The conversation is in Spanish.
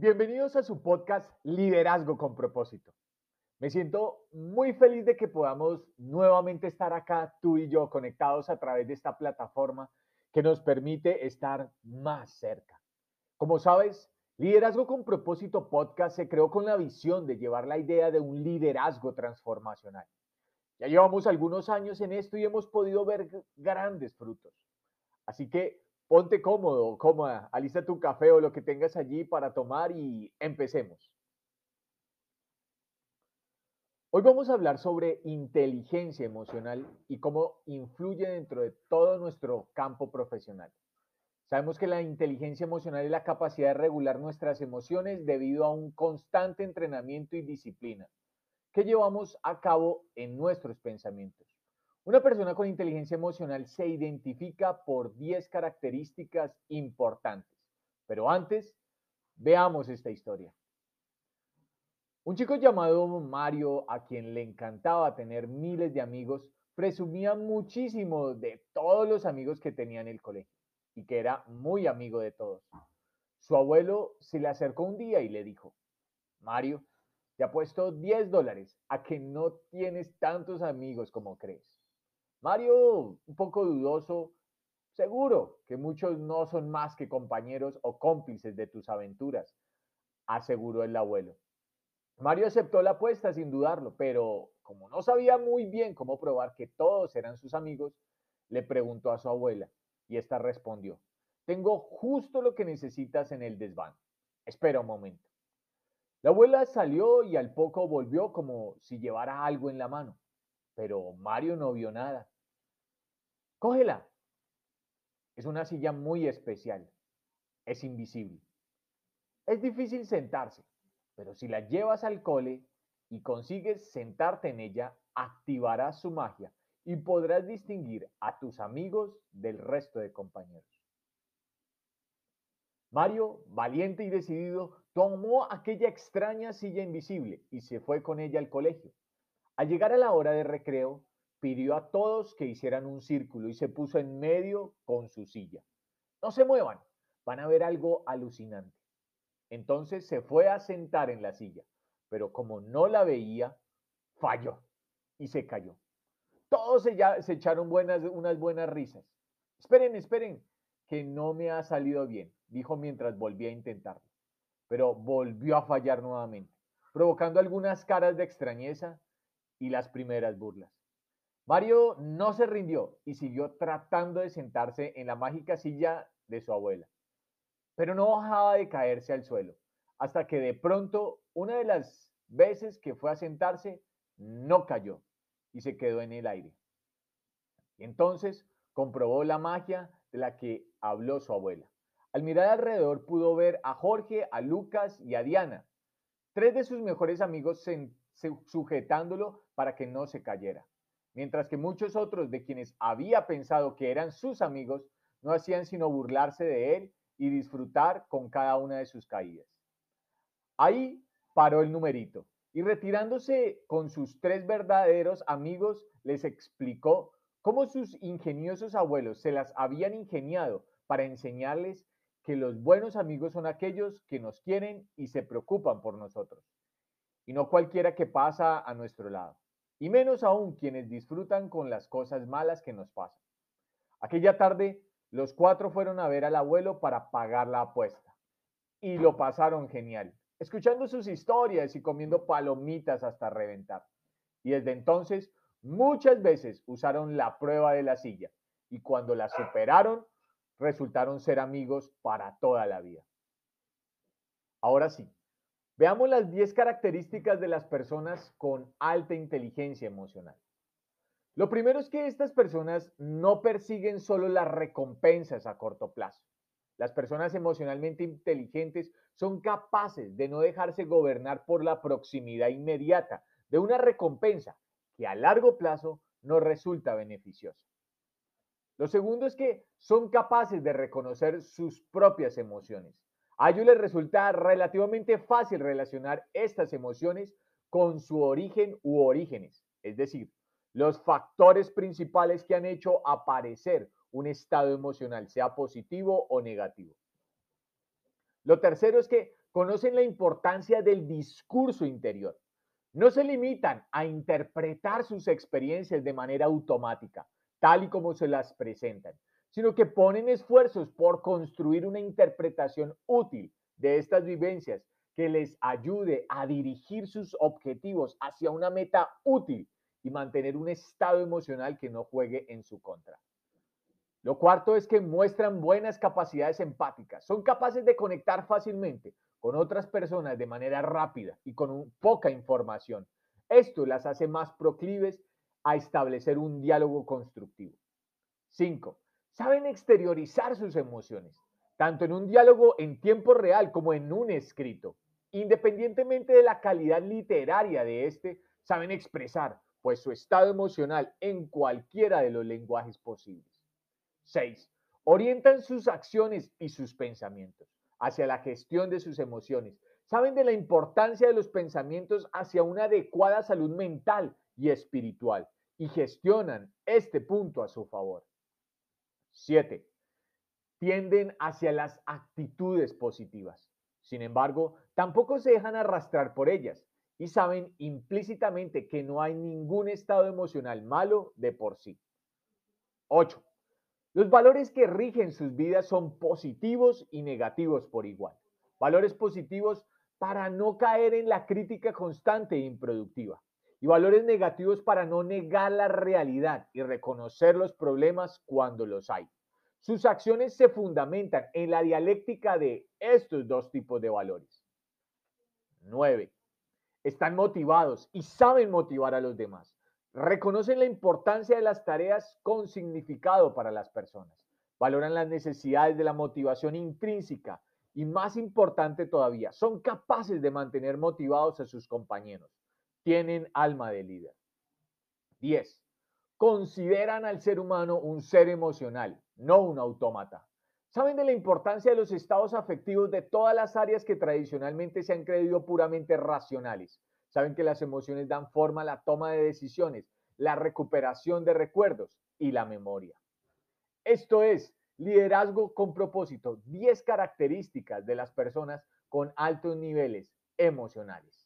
Bienvenidos a su podcast Liderazgo con propósito. Me siento muy feliz de que podamos nuevamente estar acá, tú y yo, conectados a través de esta plataforma que nos permite estar más cerca. Como sabes, Liderazgo con propósito podcast se creó con la visión de llevar la idea de un liderazgo transformacional. Ya llevamos algunos años en esto y hemos podido ver grandes frutos. Así que ponte cómodo, cómoda, alista tu café o lo que tengas allí para tomar y empecemos. Hoy vamos a hablar sobre inteligencia emocional y cómo influye dentro de todo nuestro campo profesional. Sabemos que la inteligencia emocional es la capacidad de regular nuestras emociones debido a un constante entrenamiento y disciplina que llevamos a cabo en nuestros pensamientos. Una persona con inteligencia emocional se identifica por 10 características importantes. Pero antes, veamos esta historia. Un chico llamado Mario, a quien le encantaba tener miles de amigos, presumía muchísimo de todos los amigos que tenía en el colegio y que era muy amigo de todos. Su abuelo se le acercó un día y le dijo, Mario, te apuesto 10 dólares a que no tienes tantos amigos como crees. Mario, un poco dudoso, seguro que muchos no son más que compañeros o cómplices de tus aventuras, aseguró el abuelo. Mario aceptó la apuesta sin dudarlo, pero como no sabía muy bien cómo probar que todos eran sus amigos, le preguntó a su abuela y ésta respondió, tengo justo lo que necesitas en el desván. Espera un momento. La abuela salió y al poco volvió como si llevara algo en la mano, pero Mario no vio nada. Cógela. Es una silla muy especial. Es invisible. Es difícil sentarse, pero si la llevas al cole y consigues sentarte en ella, activarás su magia y podrás distinguir a tus amigos del resto de compañeros. Mario, valiente y decidido, tomó aquella extraña silla invisible y se fue con ella al colegio. Al llegar a la hora de recreo, pidió a todos que hicieran un círculo y se puso en medio con su silla. No se muevan, van a ver algo alucinante. Entonces se fue a sentar en la silla, pero como no la veía, falló y se cayó. Todos se, se echaron buenas, unas buenas risas. Esperen, esperen, que no me ha salido bien, dijo mientras volvía a intentarlo. Pero volvió a fallar nuevamente, provocando algunas caras de extrañeza y las primeras burlas. Mario no se rindió y siguió tratando de sentarse en la mágica silla de su abuela, pero no bajaba de caerse al suelo, hasta que de pronto, una de las veces que fue a sentarse, no cayó y se quedó en el aire. Entonces comprobó la magia de la que habló su abuela. Al mirar alrededor pudo ver a Jorge, a Lucas y a Diana, tres de sus mejores amigos sujetándolo para que no se cayera mientras que muchos otros de quienes había pensado que eran sus amigos no hacían sino burlarse de él y disfrutar con cada una de sus caídas. Ahí paró el numerito y retirándose con sus tres verdaderos amigos les explicó cómo sus ingeniosos abuelos se las habían ingeniado para enseñarles que los buenos amigos son aquellos que nos quieren y se preocupan por nosotros, y no cualquiera que pasa a nuestro lado y menos aún quienes disfrutan con las cosas malas que nos pasan. Aquella tarde, los cuatro fueron a ver al abuelo para pagar la apuesta y lo pasaron genial, escuchando sus historias y comiendo palomitas hasta reventar. Y desde entonces, muchas veces usaron la prueba de la silla y cuando la superaron, resultaron ser amigos para toda la vida. Ahora sí, Veamos las 10 características de las personas con alta inteligencia emocional. Lo primero es que estas personas no persiguen solo las recompensas a corto plazo. Las personas emocionalmente inteligentes son capaces de no dejarse gobernar por la proximidad inmediata de una recompensa que a largo plazo no resulta beneficiosa. Lo segundo es que son capaces de reconocer sus propias emociones a ellos les resulta relativamente fácil relacionar estas emociones con su origen u orígenes, es decir, los factores principales que han hecho aparecer un estado emocional, sea positivo o negativo. Lo tercero es que conocen la importancia del discurso interior. No se limitan a interpretar sus experiencias de manera automática, tal y como se las presentan, sino que ponen esfuerzos por construir una interpretación útil de estas vivencias que les ayude a dirigir sus objetivos hacia una meta útil y mantener un estado emocional que no juegue en su contra. Lo cuarto es que muestran buenas capacidades empáticas. Son capaces de conectar fácilmente con otras personas de manera rápida y con poca información. Esto las hace más proclives a establecer un diálogo constructivo. Cinco, Saben exteriorizar sus emociones, tanto en un diálogo en tiempo real como en un escrito. Independientemente de la calidad literaria de este, saben expresar pues su estado emocional en cualquiera de los lenguajes posibles. 6. Orientan sus acciones y sus pensamientos hacia la gestión de sus emociones. Saben de la importancia de los pensamientos hacia una adecuada salud mental y espiritual y gestionan este punto a su favor. 7. Tienden hacia las actitudes positivas. Sin embargo, tampoco se dejan arrastrar por ellas y saben implícitamente que no hay ningún estado emocional malo de por sí. 8. Los valores que rigen sus vidas son positivos y negativos por igual. Valores positivos para no caer en la crítica constante e improductiva. Y valores negativos para no negar la realidad y reconocer los problemas cuando los hay. Sus acciones se fundamentan en la dialéctica de estos dos tipos de valores. 9. Están motivados y saben motivar a los demás. Reconocen la importancia de las tareas con significado para las personas. Valoran las necesidades de la motivación intrínseca y más importante todavía, son capaces de mantener motivados a sus compañeros. Tienen alma de líder. 10. Consideran al ser humano un ser emocional, no un autómata. Saben de la importancia de los estados afectivos de todas las áreas que tradicionalmente se han creído puramente racionales Saben que las emociones dan forma a la toma de decisiones, la recuperación de recuerdos y la memoria. Esto es liderazgo con propósito, 10 características de las personas con altos niveles emocionales.